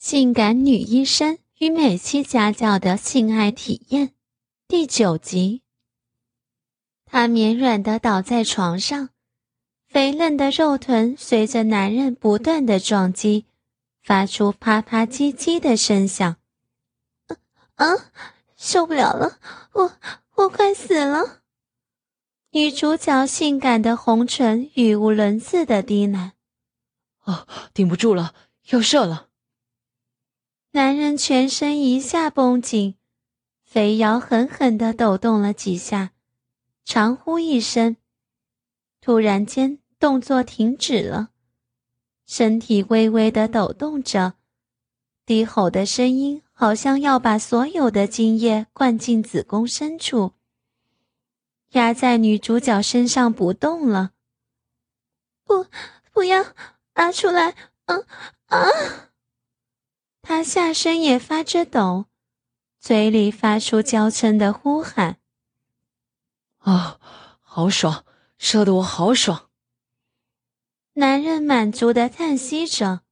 性感女医生与美妻家教的性爱体验，第九集。她绵软的倒在床上，肥嫩的肉臀随着男人不断的撞击，发出啪啪唧唧的声响。啊，受不了了，我我快死了！女主角性感的红唇语无伦次的低喃：“哦，顶不住了，要射了。”男人全身一下绷紧，肥腰狠狠地抖动了几下，长呼一声，突然间动作停止了，身体微微的抖动着，低吼的声音好像要把所有的精液灌进子宫深处，压在女主角身上不动了。不，不要拿出来！啊啊！他下身也发着抖，嘴里发出娇嗔的呼喊：“啊，好爽，射得我好爽！”男人满足的叹息着。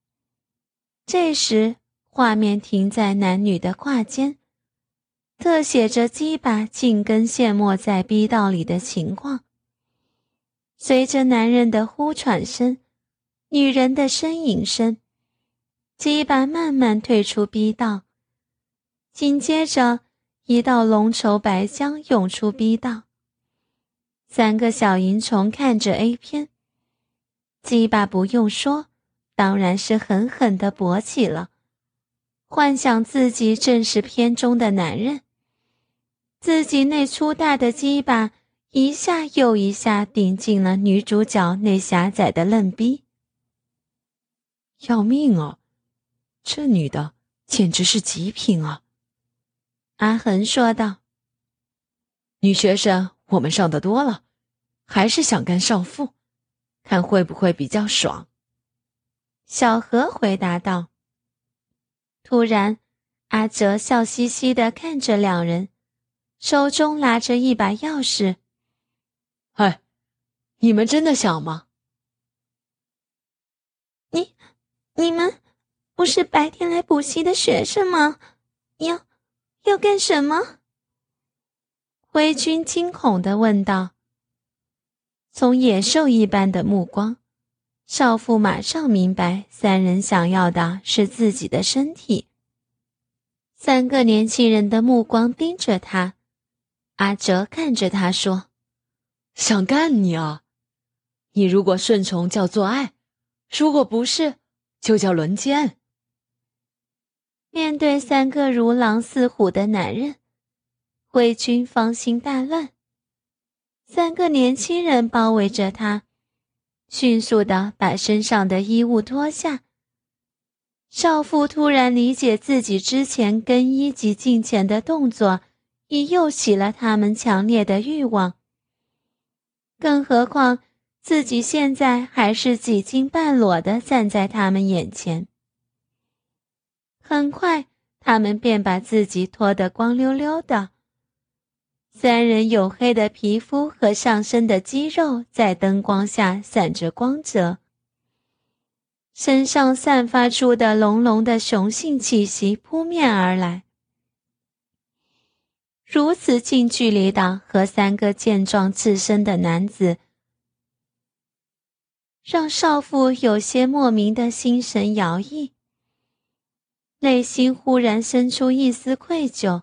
这时，画面停在男女的胯间，特写着鸡巴紧跟陷没在逼道里的情况。随着男人的呼喘声，女人的呻吟声。鸡巴慢慢退出逼道，紧接着一道浓稠白浆涌出逼道。三个小淫虫看着 A 片，鸡巴不用说，当然是狠狠地勃起了，幻想自己正是片中的男人，自己那粗大的鸡巴一下又一下顶进了女主角那狭窄的嫩逼，要命啊！这女的简直是极品啊！阿恒说道：“女学生我们上的多了，还是想干少妇，看会不会比较爽。”小何回答道。突然，阿哲笑嘻嘻的看着两人，手中拿着一把钥匙。“哎，你们真的想吗？”“你，你们。”不是白天来补习的学生吗？要要干什么？灰君惊恐的问道。从野兽一般的目光，少妇马上明白，三人想要的是自己的身体。三个年轻人的目光盯着他，阿哲看着他说：“想干你啊！你如果顺从叫做爱，如果不是，就叫轮奸。”面对三个如狼似虎的男人，魏军芳心大乱。三个年轻人包围着他，迅速的把身上的衣物脱下。少妇突然理解自己之前更衣及进前的动作，已诱起了他们强烈的欲望。更何况自己现在还是几近半裸的站在他们眼前。很快，他们便把自己脱得光溜溜的。三人黝黑的皮肤和上身的肌肉在灯光下闪着光泽，身上散发出的浓浓的雄性气息扑面而来。如此近距离的和三个健壮自身的男子，让少妇有些莫名的心神摇曳。内心忽然生出一丝愧疚，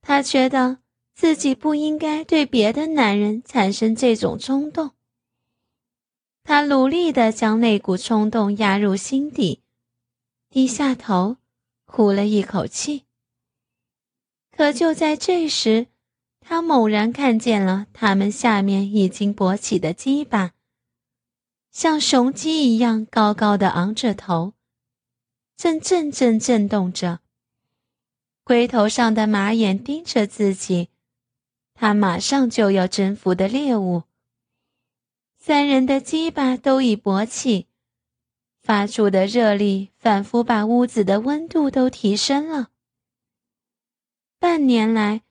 他觉得自己不应该对别的男人产生这种冲动。他努力地将那股冲动压入心底，低下头，呼了一口气。可就在这时，他猛然看见了他们下面已经勃起的鸡巴，像雄鸡一样高高的昂着头。正阵阵震动着，龟头上的马眼盯着自己，他马上就要征服的猎物。三人的鸡巴都已勃起，发出的热力仿佛把屋子的温度都提升了。半年来，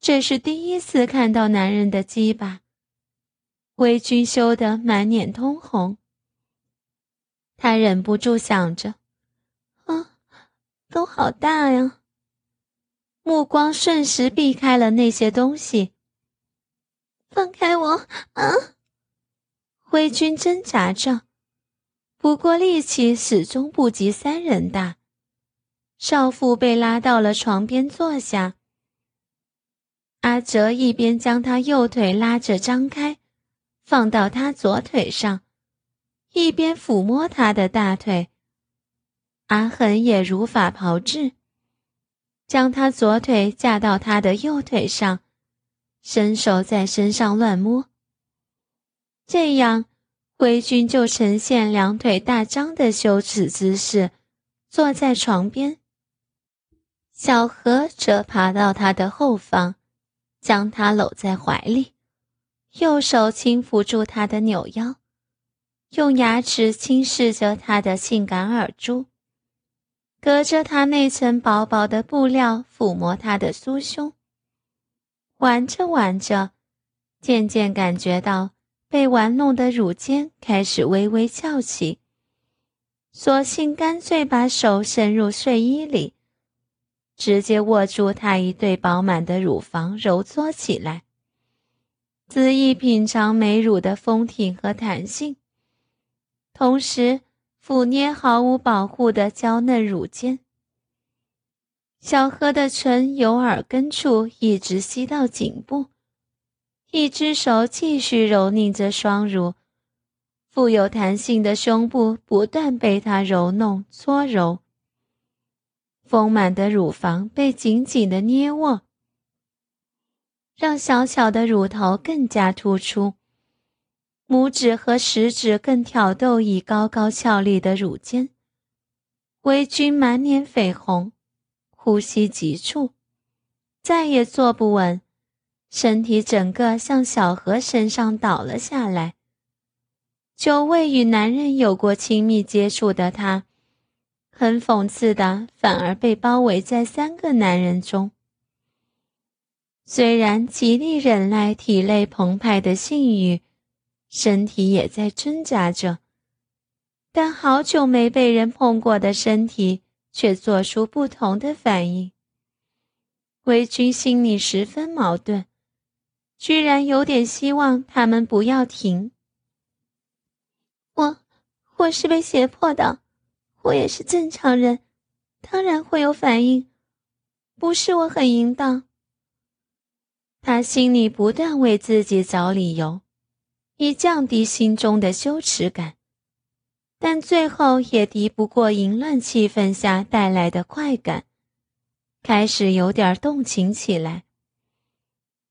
这是第一次看到男人的鸡巴，魏军羞得满脸通红。他忍不住想着。都，好大呀！目光瞬时避开了那些东西。放开我！啊！灰军挣扎着，不过力气始终不及三人大。少妇被拉到了床边坐下。阿哲一边将他右腿拉着张开，放到他左腿上，一边抚摸他的大腿。阿恒也如法炮制，将他左腿架到他的右腿上，伸手在身上乱摸。这样，灰军就呈现两腿大张的羞耻姿势，坐在床边。小何则爬到他的后方，将他搂在怀里，右手轻抚住他的扭腰，用牙齿轻视着他的性感耳珠。隔着他那层薄薄的布料抚摸他的酥胸，玩着玩着，渐渐感觉到被玩弄的乳尖开始微微翘起，索性干脆把手伸入睡衣里，直接握住他一对饱满的乳房揉搓起来，恣意品尝美乳的丰挺和弹性，同时。抚捏毫无保护的娇嫩乳尖，小何的唇由耳根处一直吸到颈部，一只手继续揉捏着双乳，富有弹性的胸部不断被他揉弄搓揉，丰满的乳房被紧紧的捏握，让小小的乳头更加突出。拇指和食指更挑逗已高高翘立的乳尖，微君满脸绯红，呼吸急促，再也坐不稳，身体整个向小何身上倒了下来。久未与男人有过亲密接触的他，很讽刺的反而被包围在三个男人中。虽然极力忍耐体内澎湃的性欲。身体也在挣扎着，但好久没被人碰过的身体却做出不同的反应。魏军心里十分矛盾，居然有点希望他们不要停。我，我是被胁迫的，我也是正常人，当然会有反应，不是我很淫荡。他心里不断为自己找理由。以降低心中的羞耻感，但最后也敌不过淫乱气氛下带来的快感，开始有点动情起来。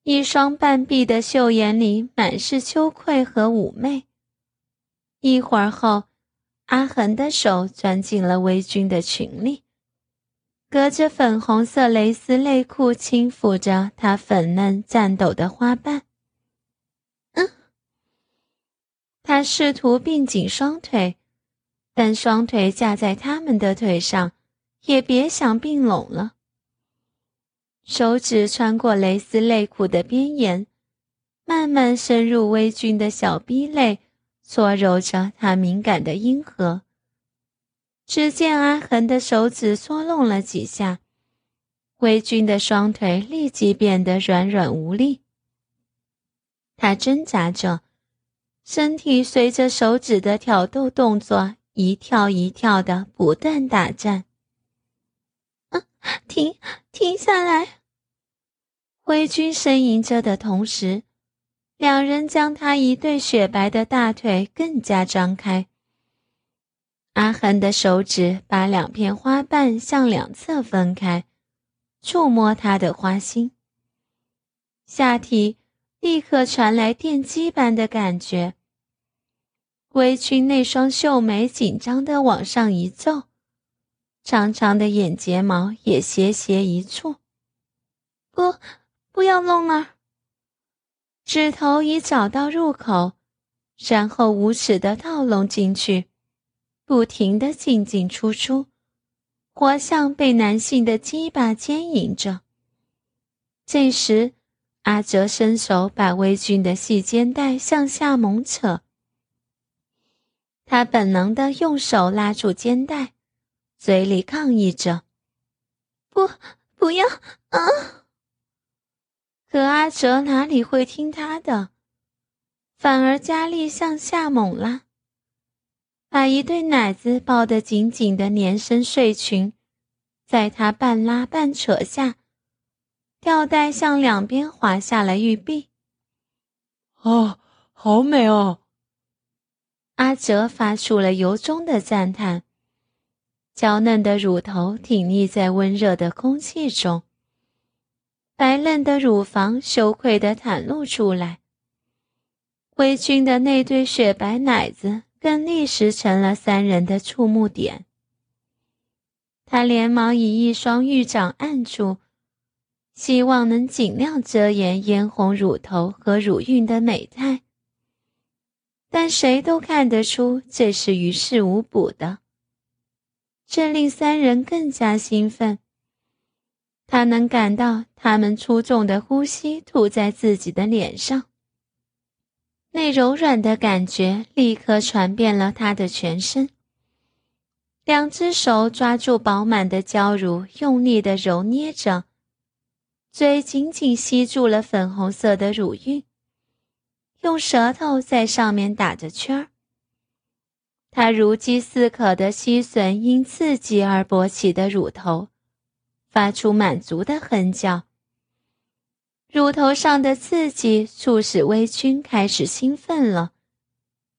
一双半闭的秀眼里满是羞愧和妩媚。一会儿后，阿恒的手钻进了微君的裙里，隔着粉红色蕾丝内裤轻抚着她粉嫩颤抖的花瓣。他试图并紧双腿，但双腿架在他们的腿上，也别想并拢了。手指穿过蕾丝内裤的边沿，慢慢深入微君的小臂内，搓揉着他敏感的阴核。只见阿恒的手指搓弄了几下，微君的双腿立即变得软软无力。他挣扎着。身体随着手指的挑逗动作一跳一跳的不断打颤。啊，停，停下来！灰军呻吟着的同时，两人将他一对雪白的大腿更加张开。阿恒的手指把两片花瓣向两侧分开，触摸他的花心，下体。立刻传来电击般的感觉。微裙那双秀眉紧张的往上一皱，长长的眼睫毛也斜斜一蹙。不，不要弄了。指头已找到入口，然后无耻的倒弄进去，不停的进进出出，活像被男性的鸡巴牵引着。这时。阿哲伸手把微君的细肩带向下猛扯，他本能的用手拉住肩带，嘴里抗议着：“不，不要啊！可阿哲哪里会听他的，反而加力向下猛拉，把一对奶子抱得紧紧的连身睡裙，在他半拉半扯下，吊带向两边滑下了玉臂。哦，好美哦！阿哲发出了由衷的赞叹。娇嫩的乳头挺立在温热的空气中，白嫩的乳房羞愧地袒露出来。魏军的那对雪白奶子更立时成了三人的触目点。他连忙以一双玉掌按住，希望能尽量遮掩嫣红乳头和乳晕的美态，但谁都看得出这是于事无补的。这令三人更加兴奋。他能感到他们粗重的呼吸吐在自己的脸上，那柔软的感觉立刻传遍了他的全身。两只手抓住饱满的娇乳，用力的揉捏着，嘴紧紧吸住了粉红色的乳晕，用舌头在上面打着圈儿。他如饥似渴地吸吮因刺激而勃起的乳头，发出满足的哼叫。乳头上的刺激促使微菌开始兴奋了，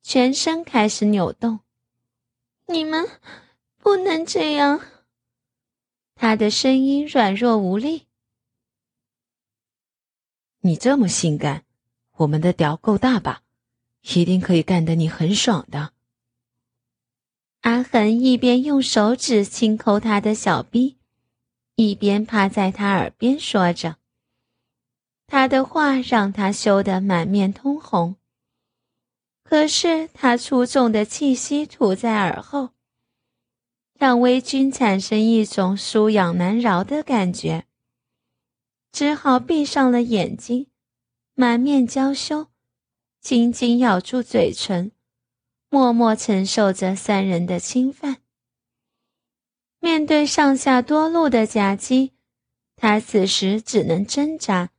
全身开始扭动。你们不能这样。他的声音软弱无力。你这么性感，我们的屌够大吧？一定可以干得你很爽的。阿恒一边用手指轻抠他的小臂，一边趴在他耳边说着。他的话让他羞得满面通红。可是他粗重的气息吐在耳后，让微君产生一种舒痒难饶的感觉，只好闭上了眼睛，满面娇羞，紧紧咬住嘴唇。默默承受着三人的侵犯。面对上下多路的夹击，他此时只能挣扎、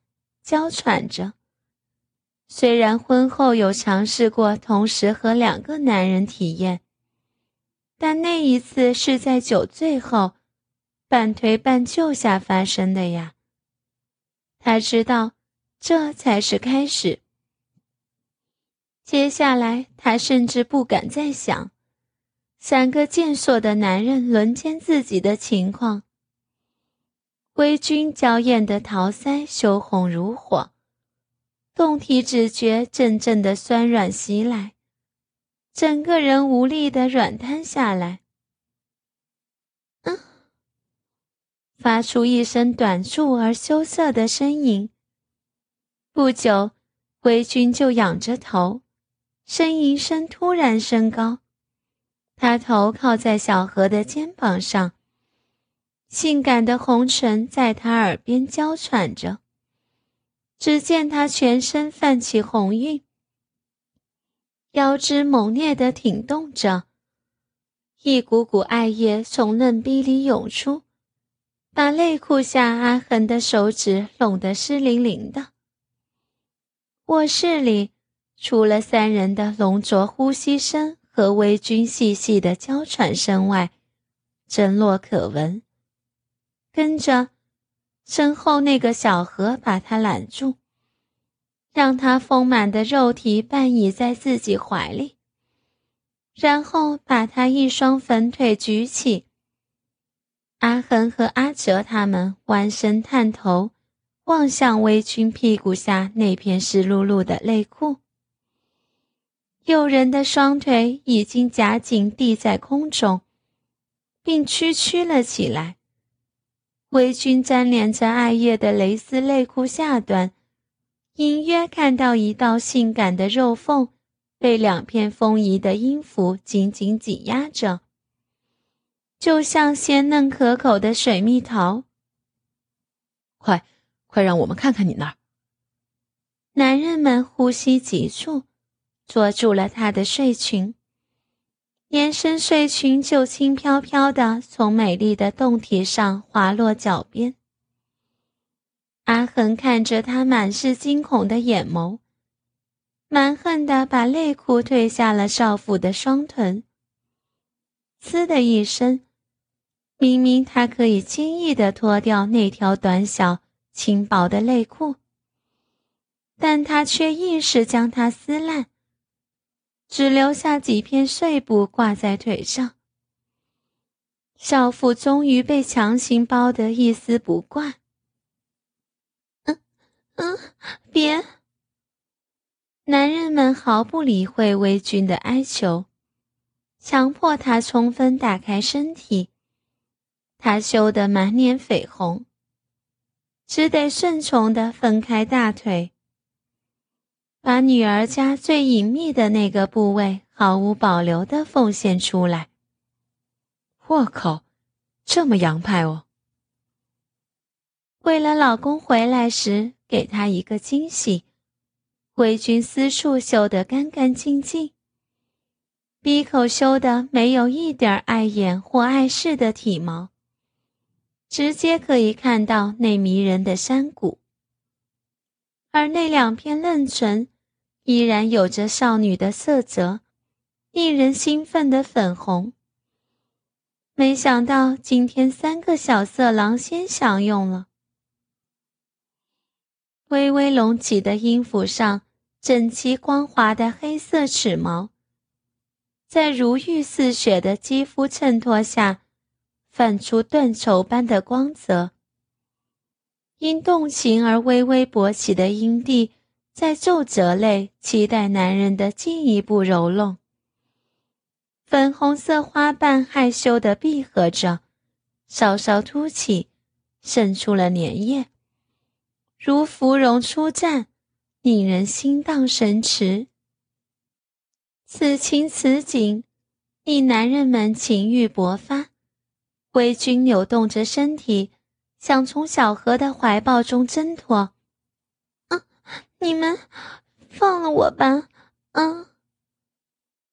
娇喘着。虽然婚后有尝试过同时和两个男人体验，但那一次是在酒醉后，半推半就下发生的呀。他知道，这才是开始。接下来，他甚至不敢再想三个健硕的男人轮奸自己的情况。微君娇艳的桃腮羞红如火，动体只觉阵阵的酸软袭来，整个人无力的软瘫下来。发出一声短促而羞涩的呻吟。不久，微君就仰着头。呻吟声突然升高，他头靠在小何的肩膀上，性感的红唇在他耳边娇喘着。只见他全身泛起红晕，腰肢猛烈地挺动着，一股股艾叶从嫩逼里涌出，把内裤下阿恒的手指拢得湿淋淋的。卧室里。除了三人的浓浊呼吸声和微君细细的娇喘声外，真落可闻。跟着，身后那个小何把他揽住，让他丰满的肉体半倚在自己怀里，然后把他一双粉腿举起。阿恒和阿哲他们弯身探头，望向微君屁股下那片湿漉漉的内裤。诱人的双腿已经夹紧地在空中，并屈曲了起来。微君粘连着艾叶的蕾丝内裤下端，隐约看到一道性感的肉缝，被两片丰腴的音符紧紧挤压着，就像鲜嫩可口的水蜜桃。快，快让我们看看你那儿！男人们呼吸急促。捉住了他的睡裙，连身睡裙就轻飘飘的从美丽的胴体上滑落脚边。阿恒看着他满是惊恐的眼眸，蛮横的把内裤褪下了少妇的双臀。呲的一声，明明他可以轻易的脱掉那条短小轻薄的内裤，但他却硬是将它撕烂，只留下几片碎布挂在腿上。少妇终于被强行包得一丝不挂。嗯嗯，别！男人们毫不理会魏军的哀求，强迫他充分打开身体。他羞得满脸绯红，只得顺从地分开大腿，把女儿家最隐秘的那个部位毫无保留地奉献出来。我靠，这么洋派哦！为了老公回来时。给他一个惊喜，魏军私处修得干干净净，鼻口修得没有一点碍眼或碍事的体毛，直接可以看到那迷人的山谷。而那两片嫩唇，依然有着少女的色泽，令人兴奋的粉红。没想到今天三个小色狼先享用了。微微隆起的音符上，整齐光滑的黑色齿毛，在如玉似雪的肌肤衬托下，泛出断绸般的光泽。因动情而微微勃起的阴蒂，在皱褶内期待男人的进一步揉弄。粉红色花瓣害羞地闭合着，稍稍凸起，渗出了粘液。如芙蓉出绽，令人心荡神驰。此情此景，令男人们情欲勃发。魏军扭动着身体，想从小何的怀抱中挣脱。啊！你们放了我吧！啊！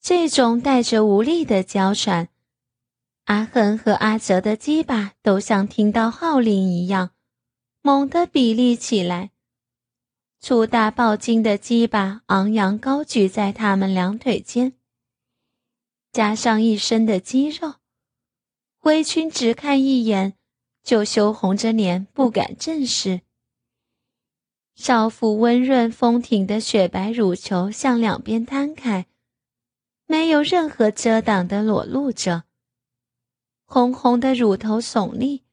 这种带着无力的娇喘，阿恒和阿哲的鸡巴都像听到号令一样。猛地比立起来，粗大暴筋的鸡巴昂扬高举在他们两腿间，加上一身的肌肉，微君只看一眼就羞红着脸不敢正视。少妇温润丰挺的雪白乳球向两边摊开，没有任何遮挡的裸露着，红红的乳头耸立，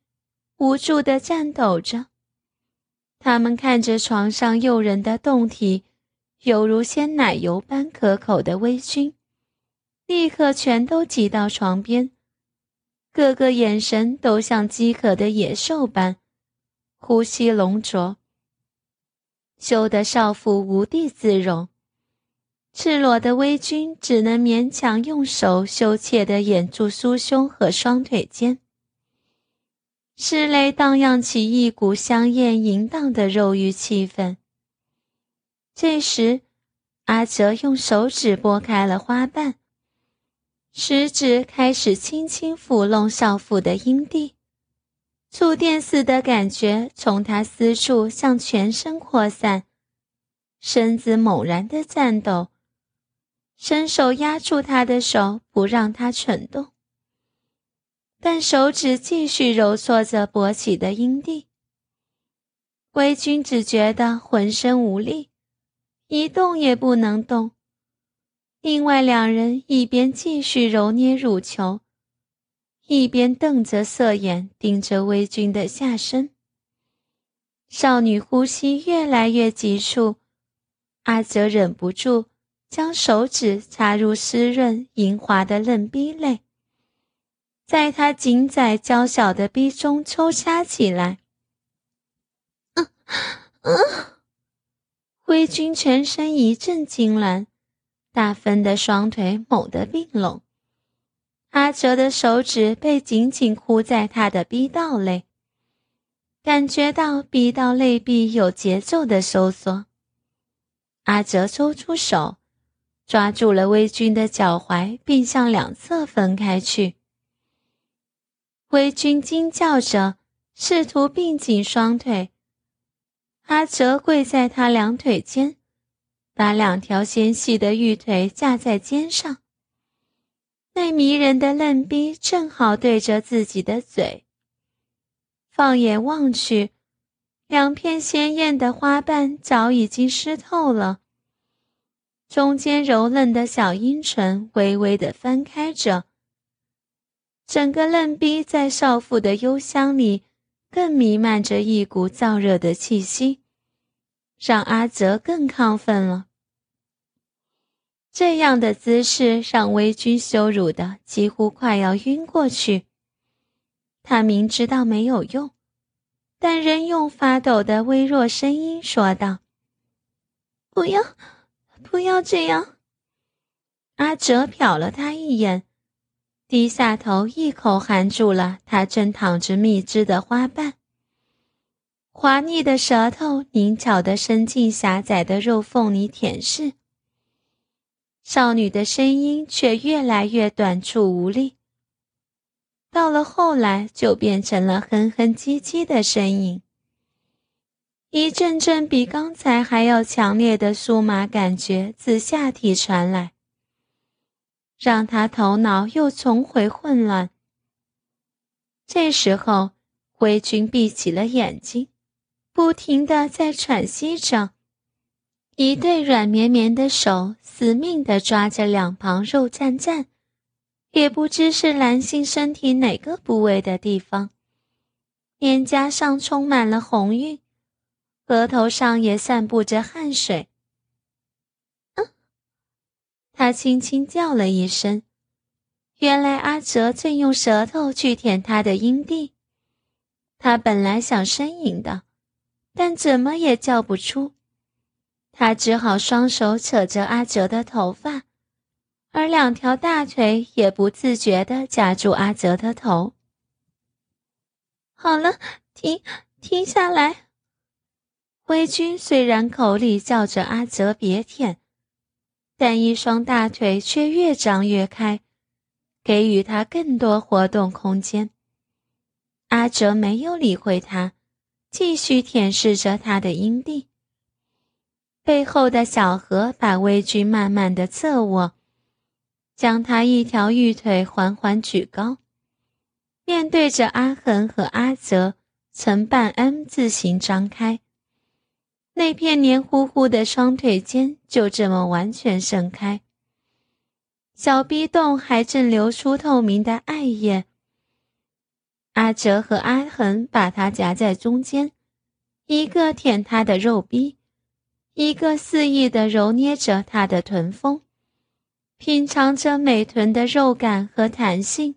无助的颤抖着。他们看着床上诱人的胴体，犹如鲜奶油般可口的微醺，立刻全都挤到床边，个个眼神都像饥渴的野兽般，呼吸浓浊，羞得少妇无地自容。赤裸的微君只能勉强用手羞怯地掩住酥胸和双腿间。室内荡漾起一股香艳淫荡的肉欲气氛。这时，阿哲用手指拨开了花瓣，食指开始轻轻抚弄少妇的阴蒂，触电似的感觉从他私处向全身扩散，身子猛然的颤抖，伸手压住他的手，不让他蠢动。但手指继续揉搓着勃起的阴蒂，微君只觉得浑身无力，一动也不能动。另外两人一边继续揉捏乳球，一边瞪着色眼盯着微君的下身。少女呼吸越来越急促，阿泽忍不住将手指插入湿润莹滑的嫩逼内。在她紧窄娇小的逼中抽插起来，嗯嗯，微君全身一阵痉挛，大芬的双腿猛地并拢，阿哲的手指被紧紧箍在他的逼道内，感觉到逼道内壁有节奏的收缩，阿哲抽出手，抓住了魏军的脚踝，并向两侧分开去。魏军惊叫着，试图并紧双腿。阿哲跪在他两腿间，把两条纤细的玉腿架在肩上。那迷人的嫩逼正好对着自己的嘴。放眼望去，两片鲜艳的花瓣早已经湿透了。中间柔嫩的小阴唇微微的翻开着，整个嫩逼在少妇的幽香里更弥漫着一股燥热的气息，让阿泽更亢奋了。这样的姿势让微君羞辱的几乎快要晕过去。他明知道没有用，但仍用发抖的微弱声音说道：“不要，不要这样。”阿哲瞟了他一眼，低下头，一口含住了他正淌着蜜汁的花瓣。滑腻的舌头灵巧地伸进狭窄的肉缝里舔舐。少女的声音却越来越短促无力。到了后来，就变成了哼哼唧唧的声音。一阵阵比刚才还要强烈的酥麻感觉自下体传来，让他头脑又重回混乱。这时候，灰君闭起了眼睛，不停的在喘息着，一对软绵绵的手死命的抓着两旁肉绽绽。也不知是男性身体哪个部位的地方，脸颊上充满了红晕，额头上也散布着汗水。他轻轻叫了一声，原来阿哲正用舌头去舔他的阴蒂。他本来想呻吟的，但怎么也叫不出，他只好双手扯着阿哲的头发。而两条大腿也不自觉地夹住阿哲的头。好了，停，停下来。灰君虽然口里叫着阿哲别舔，但一双大腿却越张越开，给予他更多活动空间。阿哲没有理会他，继续舔舐着他的阴蒂。背后的小河把微君慢慢的侧卧。将他一条玉腿缓缓举高，面对着阿恒和阿泽，呈半 M 字形张开，那片黏糊糊的双腿间就这么完全盛开，小逼洞还正流出透明的艾叶。阿哲和阿恒把他夹在中间，一个舔他的肉逼，一个肆意的揉捏着他的臀峰。品尝着美臀的肉感和弹性，